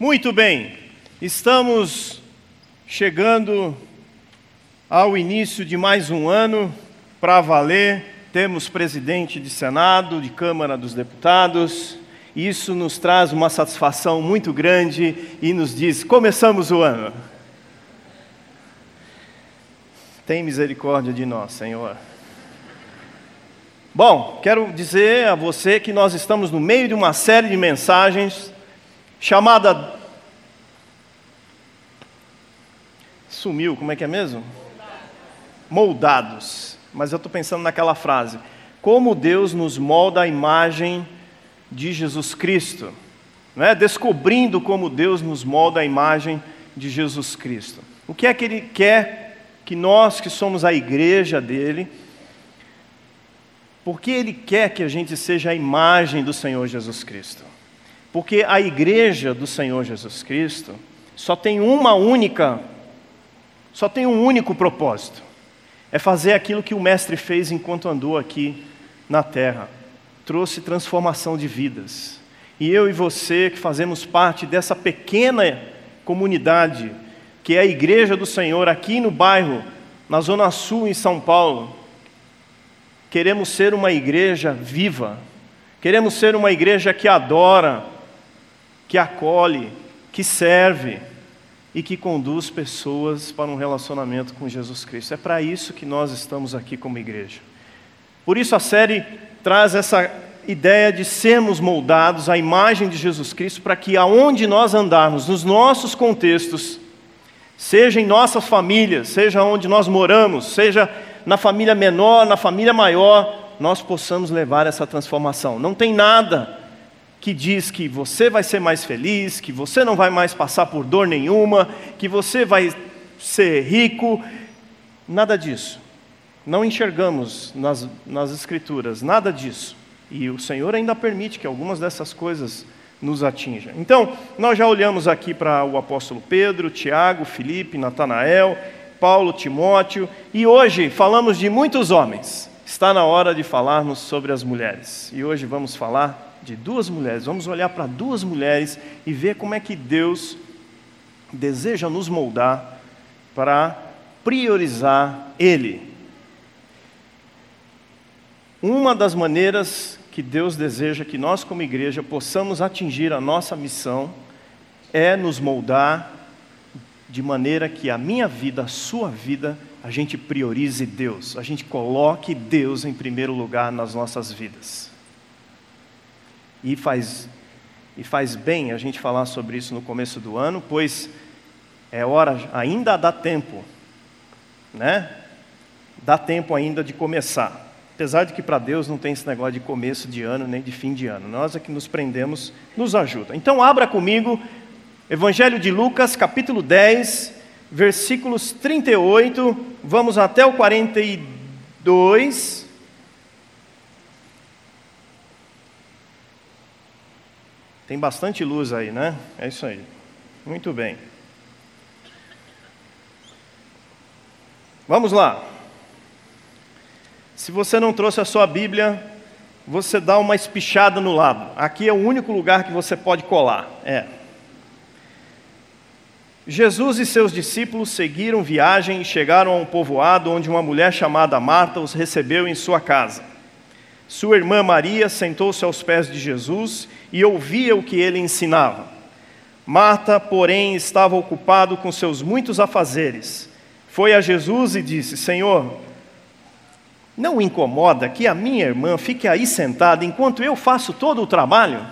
Muito bem, estamos chegando ao início de mais um ano para valer. Temos presidente de Senado, de Câmara dos Deputados. Isso nos traz uma satisfação muito grande e nos diz: começamos o ano. Tem misericórdia de nós, Senhor. Bom, quero dizer a você que nós estamos no meio de uma série de mensagens chamada. Sumiu, como é que é mesmo? Moldados. Mas eu estou pensando naquela frase: Como Deus nos molda a imagem de Jesus Cristo. É? Descobrindo como Deus nos molda a imagem de Jesus Cristo. O que é que Ele quer que nós, que somos a igreja dele, porque Ele quer que a gente seja a imagem do Senhor Jesus Cristo? Porque a igreja do Senhor Jesus Cristo só tem uma única, só tem um único propósito: é fazer aquilo que o Mestre fez enquanto andou aqui na terra. Trouxe transformação de vidas. E eu e você, que fazemos parte dessa pequena comunidade, que é a Igreja do Senhor, aqui no bairro, na Zona Sul, em São Paulo, queremos ser uma igreja viva, queremos ser uma igreja que adora, que acolhe, que serve e que conduz pessoas para um relacionamento com Jesus Cristo. É para isso que nós estamos aqui como igreja. Por isso a série traz essa ideia de sermos moldados à imagem de Jesus Cristo para que aonde nós andarmos, nos nossos contextos, seja em nossas famílias, seja onde nós moramos, seja na família menor, na família maior, nós possamos levar essa transformação. Não tem nada que diz que você vai ser mais feliz, que você não vai mais passar por dor nenhuma, que você vai ser rico. Nada disso. Não enxergamos nas, nas Escrituras nada disso. E o Senhor ainda permite que algumas dessas coisas nos atinjam. Então, nós já olhamos aqui para o apóstolo Pedro, Tiago, Felipe, Natanael, Paulo, Timóteo, e hoje falamos de muitos homens. Está na hora de falarmos sobre as mulheres. E hoje vamos falar de duas mulheres. Vamos olhar para duas mulheres e ver como é que Deus deseja nos moldar para priorizar Ele. Uma das maneiras que Deus deseja que nós, como igreja, possamos atingir a nossa missão é nos moldar de maneira que a minha vida, a sua vida, a gente priorize Deus, a gente coloque Deus em primeiro lugar nas nossas vidas. E faz, e faz bem a gente falar sobre isso no começo do ano, pois é hora, ainda dá tempo, né? Dá tempo ainda de começar. Apesar de que para Deus não tem esse negócio de começo de ano nem de fim de ano. Nós é que nos prendemos, nos ajuda. Então abra comigo Evangelho de Lucas, capítulo 10, versículos 38, vamos até o 42. Tem bastante luz aí, né? É isso aí. Muito bem. Vamos lá. Se você não trouxe a sua Bíblia, você dá uma espichada no lado. Aqui é o único lugar que você pode colar. É. Jesus e seus discípulos seguiram viagem e chegaram a um povoado onde uma mulher chamada Marta os recebeu em sua casa. Sua irmã Maria sentou-se aos pés de Jesus e ouvia o que ele ensinava. Marta, porém, estava ocupado com seus muitos afazeres. Foi a Jesus e disse: Senhor, não incomoda que a minha irmã fique aí sentada enquanto eu faço todo o trabalho?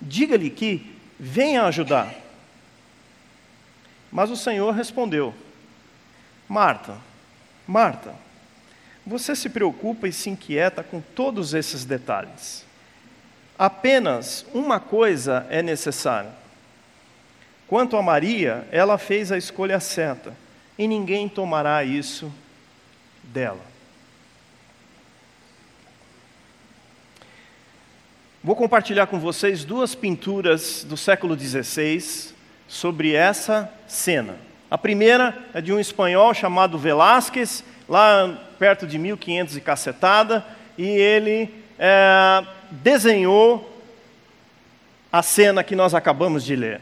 Diga-lhe que venha ajudar. Mas o Senhor respondeu: Marta, Marta, você se preocupa e se inquieta com todos esses detalhes. Apenas uma coisa é necessária. Quanto a Maria, ela fez a escolha certa, e ninguém tomará isso dela. Vou compartilhar com vocês duas pinturas do século XVI sobre essa cena. A primeira é de um espanhol chamado Velázquez, lá perto de 1500 e cacetada, e ele é, desenhou a cena que nós acabamos de ler.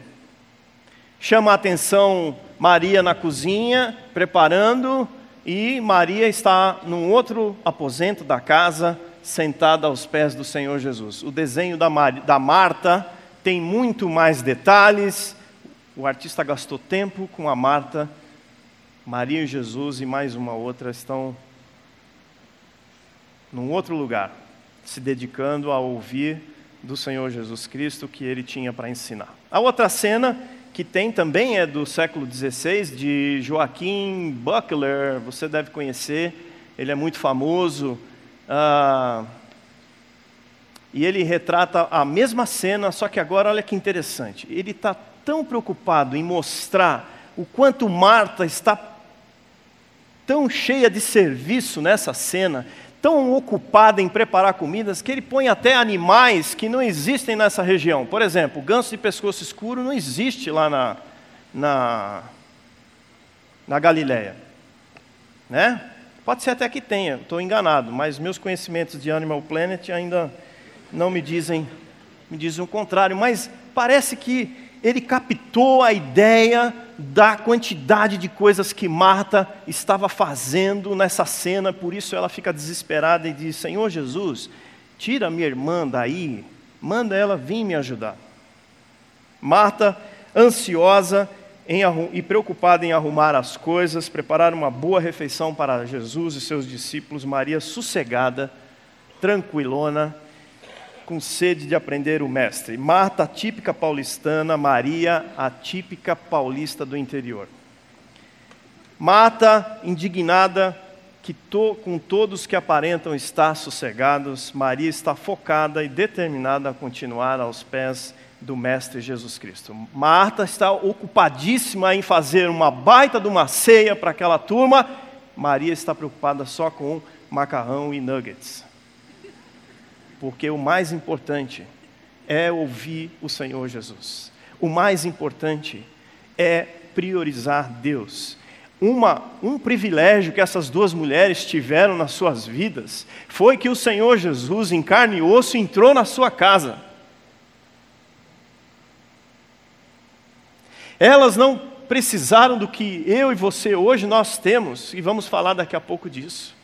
Chama a atenção Maria na cozinha, preparando, e Maria está num outro aposento da casa, sentada aos pés do Senhor Jesus. O desenho da, Mar da Marta tem muito mais detalhes. O artista gastou tempo com a Marta. Maria e Jesus e mais uma outra estão num outro lugar, se dedicando a ouvir do Senhor Jesus Cristo que ele tinha para ensinar. A outra cena que tem também é do século XVI, de Joaquim Buckler, você deve conhecer, ele é muito famoso. Ah, e ele retrata a mesma cena, só que agora olha que interessante. Ele está tão preocupado em mostrar o quanto Marta está tão cheia de serviço nessa cena, tão ocupada em preparar comidas que ele põe até animais que não existem nessa região. Por exemplo, o ganso de pescoço escuro não existe lá na, na, na Galileia. Né? Pode ser até que tenha, estou enganado, mas meus conhecimentos de Animal Planet ainda não me dizem, me dizem o contrário. Mas parece que ele captou a ideia da quantidade de coisas que Marta estava fazendo nessa cena, por isso ela fica desesperada e diz: Senhor Jesus, tira minha irmã daí, manda ela vir me ajudar. Marta, ansiosa em, e preocupada em arrumar as coisas, preparar uma boa refeição para Jesus e seus discípulos, Maria, sossegada, tranquilona, com sede de aprender o mestre. Marta, típica paulistana, Maria, a típica paulista do interior. Marta, indignada que to, com todos que aparentam estar sossegados, Maria está focada e determinada a continuar aos pés do Mestre Jesus Cristo. Marta está ocupadíssima em fazer uma baita de uma ceia para aquela turma, Maria está preocupada só com macarrão e nuggets porque o mais importante é ouvir o Senhor Jesus. O mais importante é priorizar Deus. Uma, um privilégio que essas duas mulheres tiveram nas suas vidas foi que o Senhor Jesus, em carne e osso, entrou na sua casa. Elas não precisaram do que eu e você hoje nós temos, e vamos falar daqui a pouco disso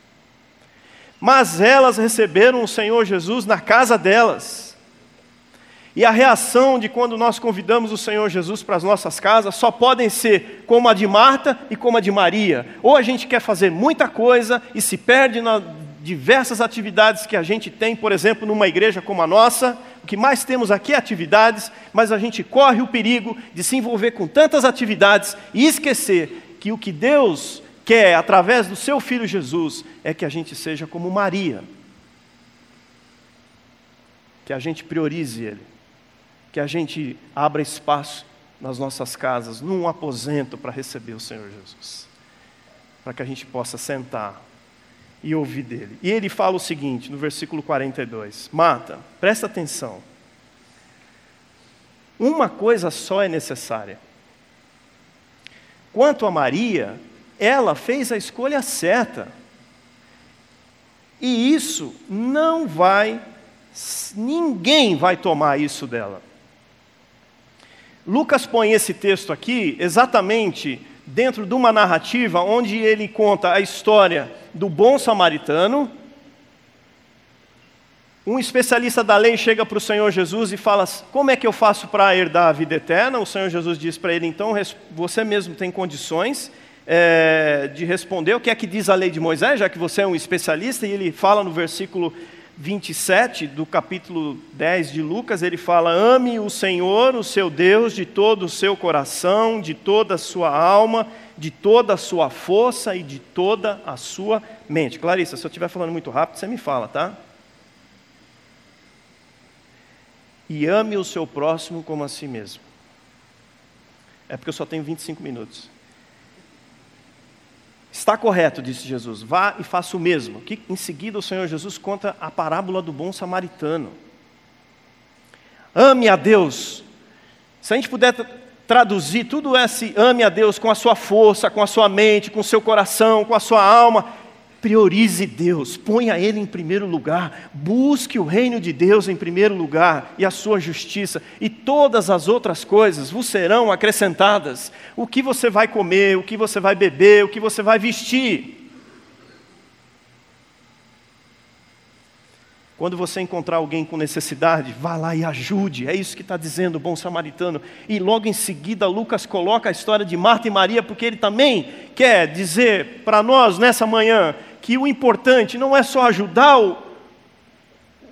mas elas receberam o Senhor Jesus na casa delas. E a reação de quando nós convidamos o Senhor Jesus para as nossas casas só podem ser como a de Marta e como a de Maria. Ou a gente quer fazer muita coisa e se perde nas diversas atividades que a gente tem, por exemplo, numa igreja como a nossa, o que mais temos aqui é atividades, mas a gente corre o perigo de se envolver com tantas atividades e esquecer que o que Deus quer, através do seu filho Jesus, é que a gente seja como Maria. Que a gente priorize Ele. Que a gente abra espaço nas nossas casas, num aposento para receber o Senhor Jesus. Para que a gente possa sentar e ouvir dele. E ele fala o seguinte, no versículo 42: Mata, presta atenção. Uma coisa só é necessária. Quanto a Maria, ela fez a escolha certa. E isso não vai, ninguém vai tomar isso dela. Lucas põe esse texto aqui exatamente dentro de uma narrativa onde ele conta a história do bom samaritano. Um especialista da lei chega para o Senhor Jesus e fala: Como é que eu faço para herdar a vida eterna? O Senhor Jesus diz para ele: Então, você mesmo tem condições é, de responder o que é que diz a lei de Moisés, já que você é um especialista, e ele fala no versículo 27 do capítulo 10 de Lucas, ele fala: Ame o Senhor, o seu Deus, de todo o seu coração, de toda a sua alma, de toda a sua força e de toda a sua mente. Clarissa, se eu estiver falando muito rápido, você me fala, tá? E ame o seu próximo como a si mesmo. É porque eu só tenho 25 minutos. Está correto, disse Jesus, vá e faça o mesmo. Que em seguida o Senhor Jesus conta a parábola do bom samaritano. Ame a Deus. Se a gente puder traduzir tudo esse ame a Deus com a sua força, com a sua mente, com o seu coração, com a sua alma, Priorize Deus, ponha Ele em primeiro lugar, busque o reino de Deus em primeiro lugar e a sua justiça, e todas as outras coisas vos serão acrescentadas. O que você vai comer, o que você vai beber, o que você vai vestir. Quando você encontrar alguém com necessidade, vá lá e ajude. É isso que está dizendo o bom samaritano. E logo em seguida, Lucas coloca a história de Marta e Maria, porque ele também quer dizer para nós nessa manhã que o importante não é só ajudar o,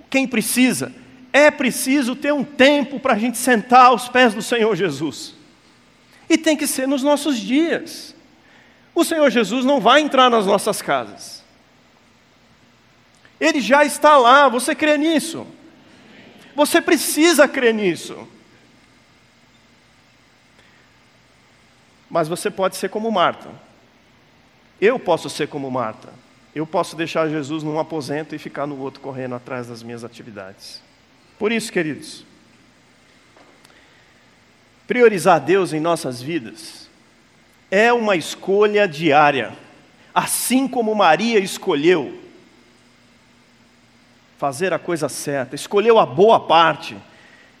quem precisa, é preciso ter um tempo para a gente sentar aos pés do Senhor Jesus. E tem que ser nos nossos dias. O Senhor Jesus não vai entrar nas nossas casas. Ele já está lá, você crê nisso? Você precisa crer nisso. Mas você pode ser como Marta. Eu posso ser como Marta. Eu posso deixar Jesus num aposento e ficar no outro correndo atrás das minhas atividades. Por isso, queridos, priorizar Deus em nossas vidas é uma escolha diária, assim como Maria escolheu fazer a coisa certa, escolheu a boa parte.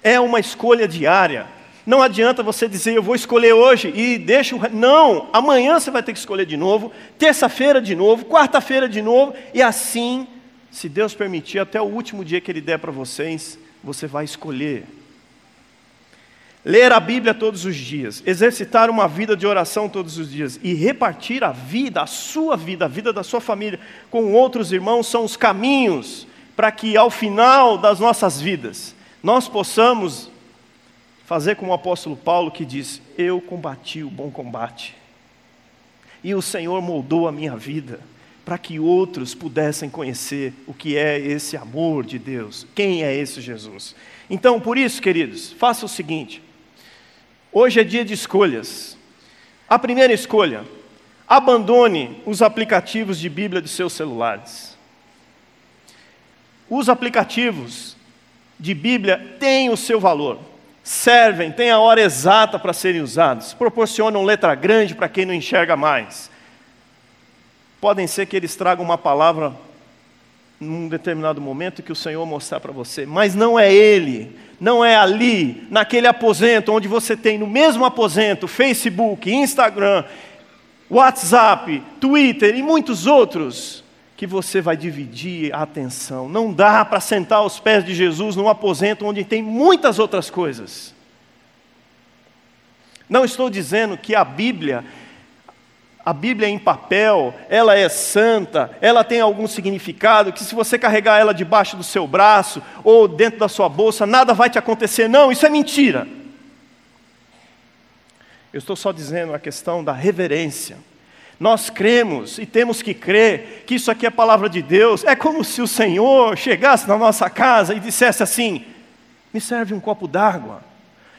É uma escolha diária. Não adianta você dizer, eu vou escolher hoje e deixa o. Não, amanhã você vai ter que escolher de novo, terça-feira de novo, quarta-feira de novo, e assim, se Deus permitir, até o último dia que Ele der para vocês, você vai escolher. Ler a Bíblia todos os dias, exercitar uma vida de oração todos os dias e repartir a vida, a sua vida, a vida da sua família com outros irmãos são os caminhos para que ao final das nossas vidas nós possamos fazer como o apóstolo Paulo que diz: Eu combati o bom combate, e o Senhor moldou a minha vida para que outros pudessem conhecer o que é esse amor de Deus, quem é esse Jesus. Então, por isso, queridos, faça o seguinte: hoje é dia de escolhas. A primeira escolha, abandone os aplicativos de Bíblia dos seus celulares. Os aplicativos de Bíblia têm o seu valor, servem, têm a hora exata para serem usados, proporcionam letra grande para quem não enxerga mais. Podem ser que eles tragam uma palavra num determinado momento que o Senhor mostrar para você, mas não é Ele, não é ali, naquele aposento onde você tem no mesmo aposento Facebook, Instagram, WhatsApp, Twitter e muitos outros que você vai dividir a atenção. Não dá para sentar aos pés de Jesus num aposento onde tem muitas outras coisas. Não estou dizendo que a Bíblia, a Bíblia em papel, ela é santa, ela tem algum significado, que se você carregar ela debaixo do seu braço ou dentro da sua bolsa, nada vai te acontecer. Não, isso é mentira. Eu estou só dizendo a questão da reverência nós cremos e temos que crer que isso aqui é palavra de Deus. É como se o Senhor chegasse na nossa casa e dissesse assim: me serve um copo d'água.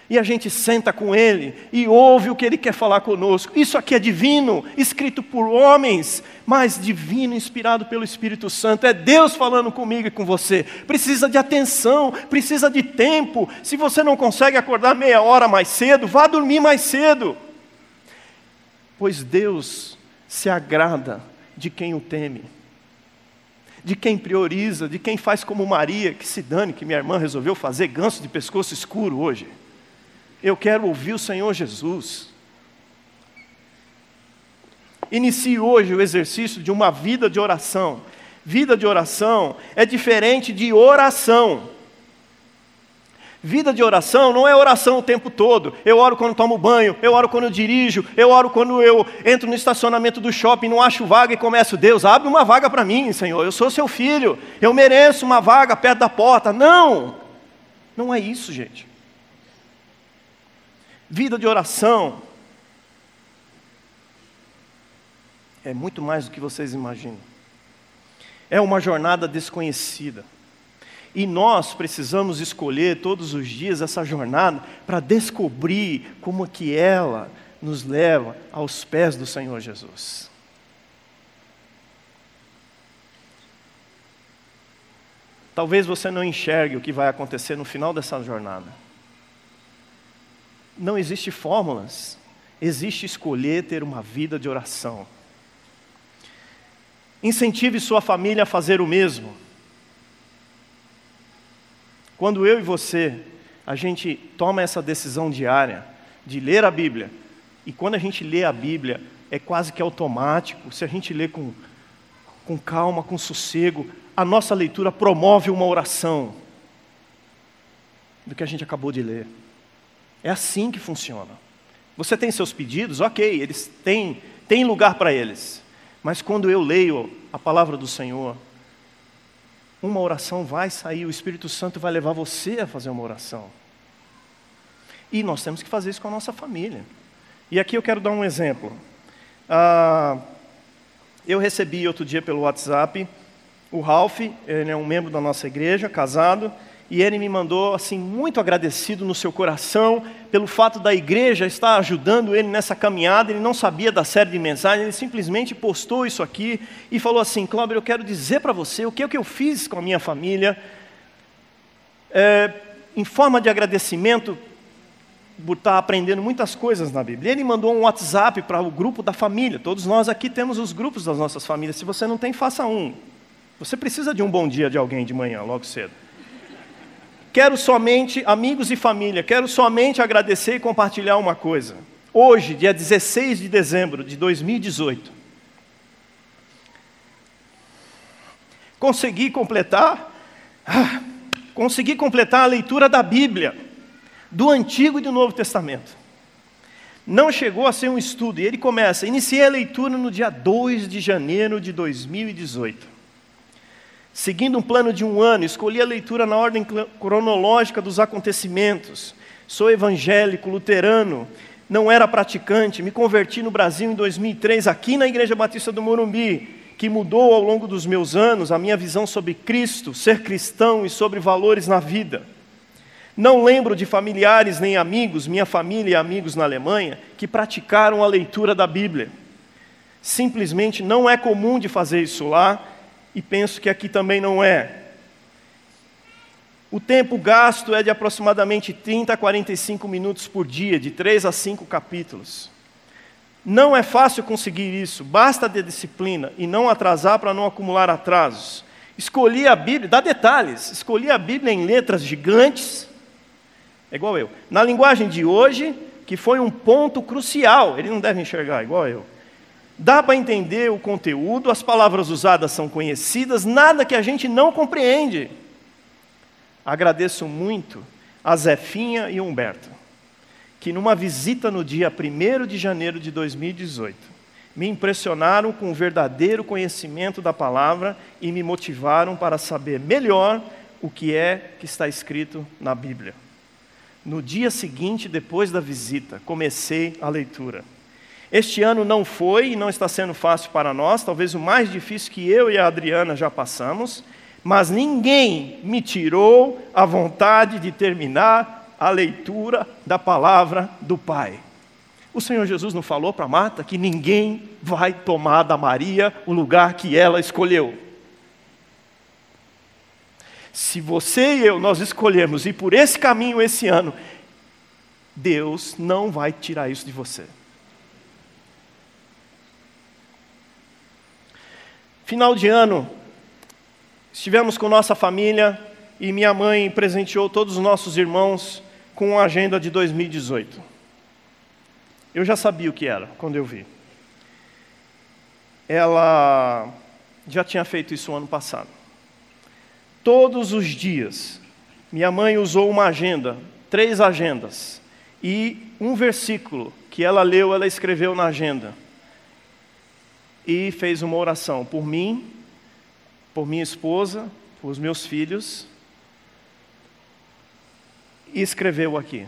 E a gente senta com Ele e ouve o que Ele quer falar conosco. Isso aqui é divino, escrito por homens, mas divino, inspirado pelo Espírito Santo. É Deus falando comigo e com você. Precisa de atenção, precisa de tempo. Se você não consegue acordar meia hora mais cedo, vá dormir mais cedo. Pois Deus se agrada de quem o teme, de quem prioriza, de quem faz como Maria, que se dane, que minha irmã resolveu fazer ganso de pescoço escuro hoje. Eu quero ouvir o Senhor Jesus. Inicie hoje o exercício de uma vida de oração. Vida de oração é diferente de oração. Vida de oração não é oração o tempo todo. Eu oro quando tomo banho, eu oro quando eu dirijo, eu oro quando eu entro no estacionamento do shopping, não acho vaga e começo, Deus, abre uma vaga para mim, Senhor. Eu sou seu filho, eu mereço uma vaga perto da porta. Não! Não é isso, gente. Vida de oração é muito mais do que vocês imaginam. É uma jornada desconhecida. E nós precisamos escolher todos os dias essa jornada para descobrir como que ela nos leva aos pés do Senhor Jesus. Talvez você não enxergue o que vai acontecer no final dessa jornada. Não existe fórmulas, existe escolher ter uma vida de oração. Incentive sua família a fazer o mesmo. Quando eu e você, a gente toma essa decisão diária de ler a Bíblia, e quando a gente lê a Bíblia, é quase que automático, se a gente lê com, com calma, com sossego, a nossa leitura promove uma oração do que a gente acabou de ler. É assim que funciona. Você tem seus pedidos, ok, eles têm, têm lugar para eles. Mas quando eu leio a palavra do Senhor, uma oração vai sair, o Espírito Santo vai levar você a fazer uma oração. E nós temos que fazer isso com a nossa família. E aqui eu quero dar um exemplo. Ah, eu recebi outro dia pelo WhatsApp o Ralph, ele é um membro da nossa igreja, casado, e ele me mandou assim muito agradecido no seu coração pelo fato da igreja estar ajudando ele nessa caminhada. Ele não sabia da série de mensagens, ele simplesmente postou isso aqui e falou assim: Cláudio, eu quero dizer para você o que é que eu fiz com a minha família. É, em forma de agradecimento por estar aprendendo muitas coisas na Bíblia. Ele mandou um WhatsApp para o grupo da família. Todos nós aqui temos os grupos das nossas famílias. Se você não tem, faça um. Você precisa de um bom dia de alguém de manhã, logo cedo. Quero somente, amigos e família, quero somente agradecer e compartilhar uma coisa. Hoje, dia 16 de dezembro de 2018, consegui completar, ah, consegui completar a leitura da Bíblia, do Antigo e do Novo Testamento. Não chegou a ser um estudo, e ele começa, iniciei a leitura no dia 2 de janeiro de 2018. Seguindo um plano de um ano, escolhi a leitura na ordem cronológica dos acontecimentos. Sou evangélico, luterano, não era praticante, me converti no Brasil em 2003, aqui na Igreja Batista do Morumbi, que mudou ao longo dos meus anos a minha visão sobre Cristo, ser cristão e sobre valores na vida. Não lembro de familiares nem amigos, minha família e amigos na Alemanha, que praticaram a leitura da Bíblia. Simplesmente não é comum de fazer isso lá, e penso que aqui também não é. O tempo gasto é de aproximadamente 30 a 45 minutos por dia, de 3 a 5 capítulos. Não é fácil conseguir isso, basta ter disciplina e não atrasar para não acumular atrasos. Escolhi a Bíblia, dá detalhes, escolhi a Bíblia em letras gigantes, é igual eu. Na linguagem de hoje, que foi um ponto crucial, ele não deve enxergar, igual eu. Dá para entender o conteúdo, as palavras usadas são conhecidas, nada que a gente não compreende. Agradeço muito a Zefinha e Humberto, que numa visita no dia 1 de janeiro de 2018, me impressionaram com o verdadeiro conhecimento da palavra e me motivaram para saber melhor o que é que está escrito na Bíblia. No dia seguinte, depois da visita, comecei a leitura. Este ano não foi e não está sendo fácil para nós, talvez o mais difícil que eu e a Adriana já passamos, mas ninguém me tirou a vontade de terminar a leitura da palavra do Pai. O Senhor Jesus não falou para Marta que ninguém vai tomar da Maria o lugar que ela escolheu. Se você e eu nós escolhemos ir por esse caminho esse ano, Deus não vai tirar isso de você. Final de ano, estivemos com nossa família e minha mãe presenteou todos os nossos irmãos com a agenda de 2018. Eu já sabia o que era quando eu vi. Ela já tinha feito isso ano passado. Todos os dias, minha mãe usou uma agenda, três agendas, e um versículo que ela leu, ela escreveu na agenda e fez uma oração por mim, por minha esposa, por os meus filhos, e escreveu aqui.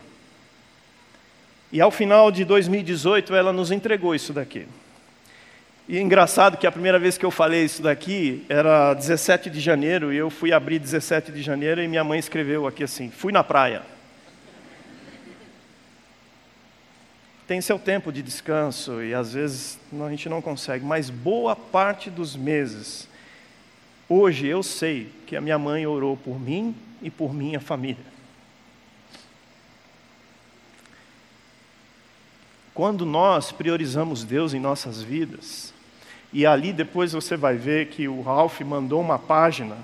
E ao final de 2018 ela nos entregou isso daqui. E é engraçado que a primeira vez que eu falei isso daqui era 17 de janeiro, e eu fui abrir 17 de janeiro e minha mãe escreveu aqui assim: fui na praia. Tem seu tempo de descanso e às vezes a gente não consegue, mas boa parte dos meses, hoje eu sei que a minha mãe orou por mim e por minha família. Quando nós priorizamos Deus em nossas vidas, E ali depois você vai ver que o Ralph mandou uma página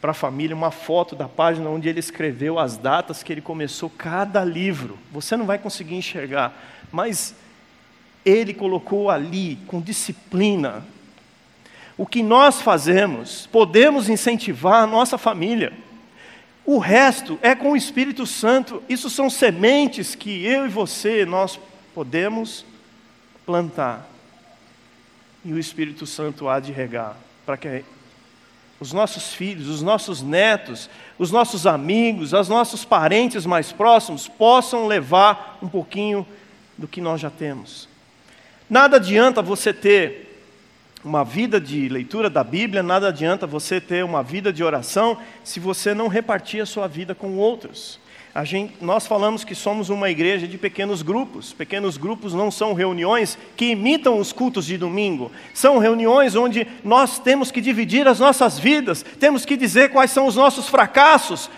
para a família, uma foto da página onde ele escreveu as datas que ele começou cada livro. Você não vai conseguir enxergar, mas ele colocou ali com disciplina. O que nós fazemos, podemos incentivar a nossa família. O resto é com o Espírito Santo. Isso são sementes que eu e você nós podemos plantar. E o Espírito Santo há de regar para que os nossos filhos, os nossos netos, os nossos amigos, os nossos parentes mais próximos possam levar um pouquinho do que nós já temos. Nada adianta você ter uma vida de leitura da Bíblia, nada adianta você ter uma vida de oração se você não repartir a sua vida com outros. Gente, nós falamos que somos uma igreja de pequenos grupos. Pequenos grupos não são reuniões que imitam os cultos de domingo. São reuniões onde nós temos que dividir as nossas vidas, temos que dizer quais são os nossos fracassos,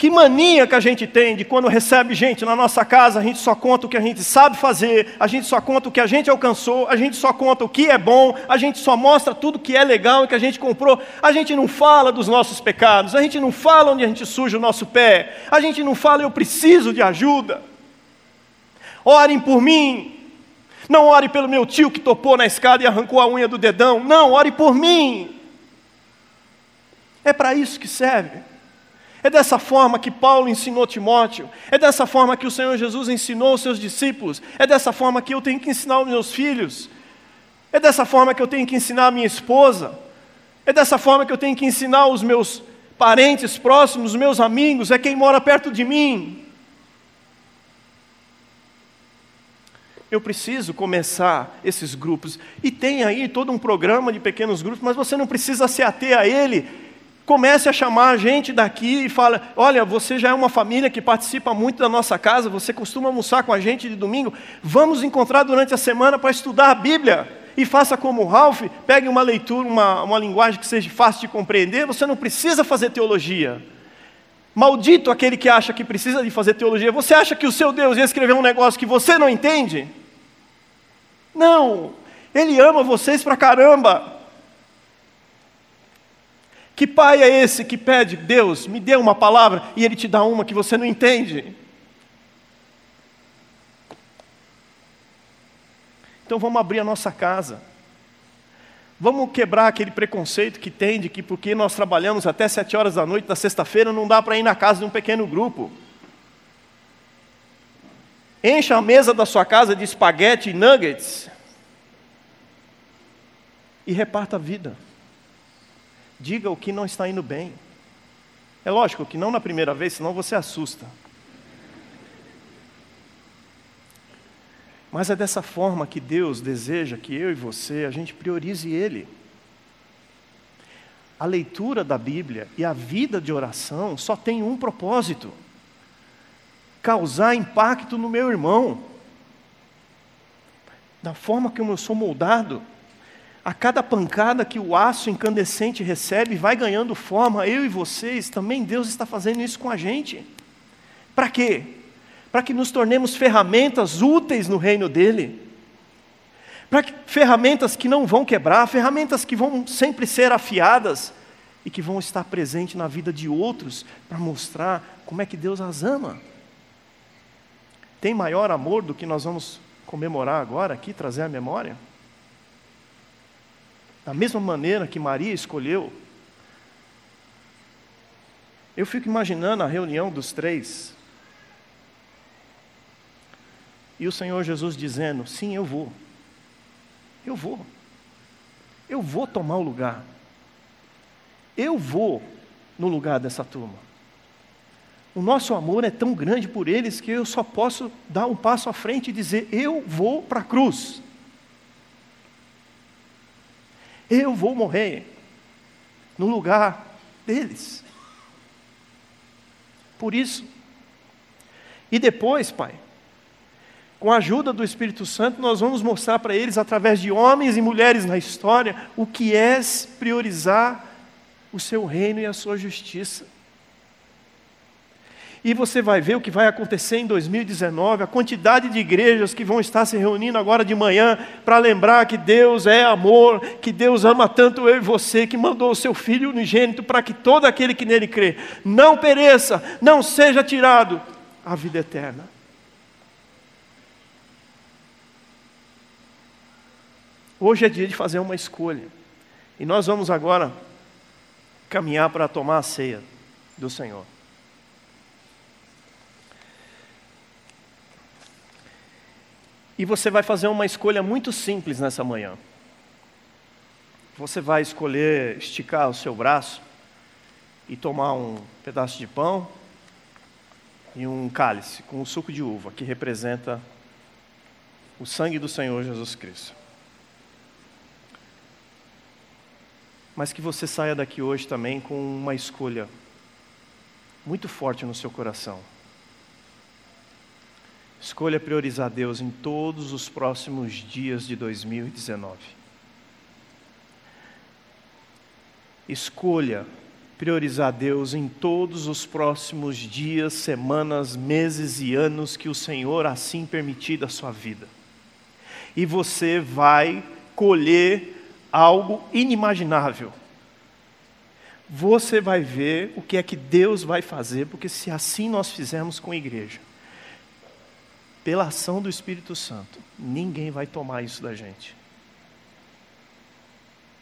que mania que a gente tem de quando recebe gente na nossa casa, a gente só conta o que a gente sabe fazer, a gente só conta o que a gente alcançou, a gente só conta o que é bom, a gente só mostra tudo que é legal e que a gente comprou. A gente não fala dos nossos pecados, a gente não fala onde a gente suja o nosso pé, a gente não fala eu preciso de ajuda. Orem por mim. Não ore pelo meu tio que topou na escada e arrancou a unha do dedão. Não, ore por mim. É para isso que serve. É dessa forma que Paulo ensinou Timóteo, é dessa forma que o Senhor Jesus ensinou os seus discípulos, é dessa forma que eu tenho que ensinar os meus filhos, é dessa forma que eu tenho que ensinar a minha esposa, é dessa forma que eu tenho que ensinar os meus parentes próximos, os meus amigos, é quem mora perto de mim. Eu preciso começar esses grupos. E tem aí todo um programa de pequenos grupos, mas você não precisa se ater a ele Comece a chamar a gente daqui e fala: olha, você já é uma família que participa muito da nossa casa, você costuma almoçar com a gente de domingo, vamos encontrar durante a semana para estudar a Bíblia. E faça como o Ralph, pegue uma leitura, uma, uma linguagem que seja fácil de compreender, você não precisa fazer teologia. Maldito aquele que acha que precisa de fazer teologia. Você acha que o seu Deus ia escrever um negócio que você não entende? Não, Ele ama vocês pra caramba. Que pai é esse que pede, Deus, me dê uma palavra e ele te dá uma que você não entende? Então vamos abrir a nossa casa. Vamos quebrar aquele preconceito que tem de que porque nós trabalhamos até sete horas da noite da sexta-feira não dá para ir na casa de um pequeno grupo. Encha a mesa da sua casa de espaguete e nuggets e reparta a vida. Diga o que não está indo bem. É lógico que não na primeira vez, senão você assusta. Mas é dessa forma que Deus deseja que eu e você, a gente priorize Ele. A leitura da Bíblia e a vida de oração só tem um propósito: causar impacto no meu irmão, da forma como eu sou moldado a cada pancada que o aço incandescente recebe, vai ganhando forma, eu e vocês, também Deus está fazendo isso com a gente. Para quê? Para que nos tornemos ferramentas úteis no reino dEle. Para que ferramentas que não vão quebrar, ferramentas que vão sempre ser afiadas e que vão estar presentes na vida de outros para mostrar como é que Deus as ama. Tem maior amor do que nós vamos comemorar agora aqui, trazer à memória? Da mesma maneira que Maria escolheu. Eu fico imaginando a reunião dos três. E o Senhor Jesus dizendo: Sim, eu vou. Eu vou. Eu vou tomar o lugar. Eu vou no lugar dessa turma. O nosso amor é tão grande por eles que eu só posso dar um passo à frente e dizer: Eu vou para a cruz. Eu vou morrer no lugar deles. Por isso. E depois, Pai, com a ajuda do Espírito Santo, nós vamos mostrar para eles, através de homens e mulheres na história, o que é priorizar o seu reino e a sua justiça. E você vai ver o que vai acontecer em 2019, a quantidade de igrejas que vão estar se reunindo agora de manhã para lembrar que Deus é amor, que Deus ama tanto eu e você, que mandou o seu Filho unigênito para que todo aquele que nele crê não pereça, não seja tirado à vida eterna. Hoje é dia de fazer uma escolha. E nós vamos agora caminhar para tomar a ceia do Senhor. E você vai fazer uma escolha muito simples nessa manhã. Você vai escolher esticar o seu braço e tomar um pedaço de pão e um cálice com o suco de uva, que representa o sangue do Senhor Jesus Cristo. Mas que você saia daqui hoje também com uma escolha muito forte no seu coração. Escolha priorizar Deus em todos os próximos dias de 2019. Escolha priorizar Deus em todos os próximos dias, semanas, meses e anos que o Senhor assim permitir da sua vida. E você vai colher algo inimaginável. Você vai ver o que é que Deus vai fazer, porque se assim nós fizermos com a igreja, pela ação do Espírito Santo, ninguém vai tomar isso da gente.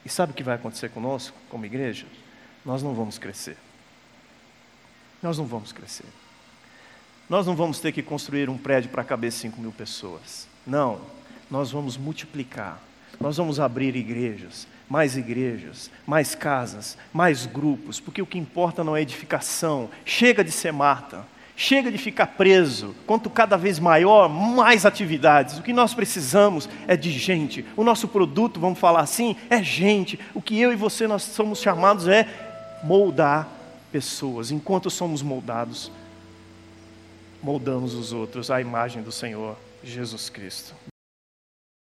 E sabe o que vai acontecer conosco, como igreja? Nós não vamos crescer. Nós não vamos crescer. Nós não vamos ter que construir um prédio para caber 5 mil pessoas. Não, nós vamos multiplicar. Nós vamos abrir igrejas, mais igrejas, mais casas, mais grupos, porque o que importa não é edificação. Chega de ser Marta. Chega de ficar preso. Quanto cada vez maior, mais atividades. O que nós precisamos é de gente. O nosso produto, vamos falar assim, é gente. O que eu e você nós somos chamados é moldar pessoas. Enquanto somos moldados, moldamos os outros à imagem do Senhor Jesus Cristo.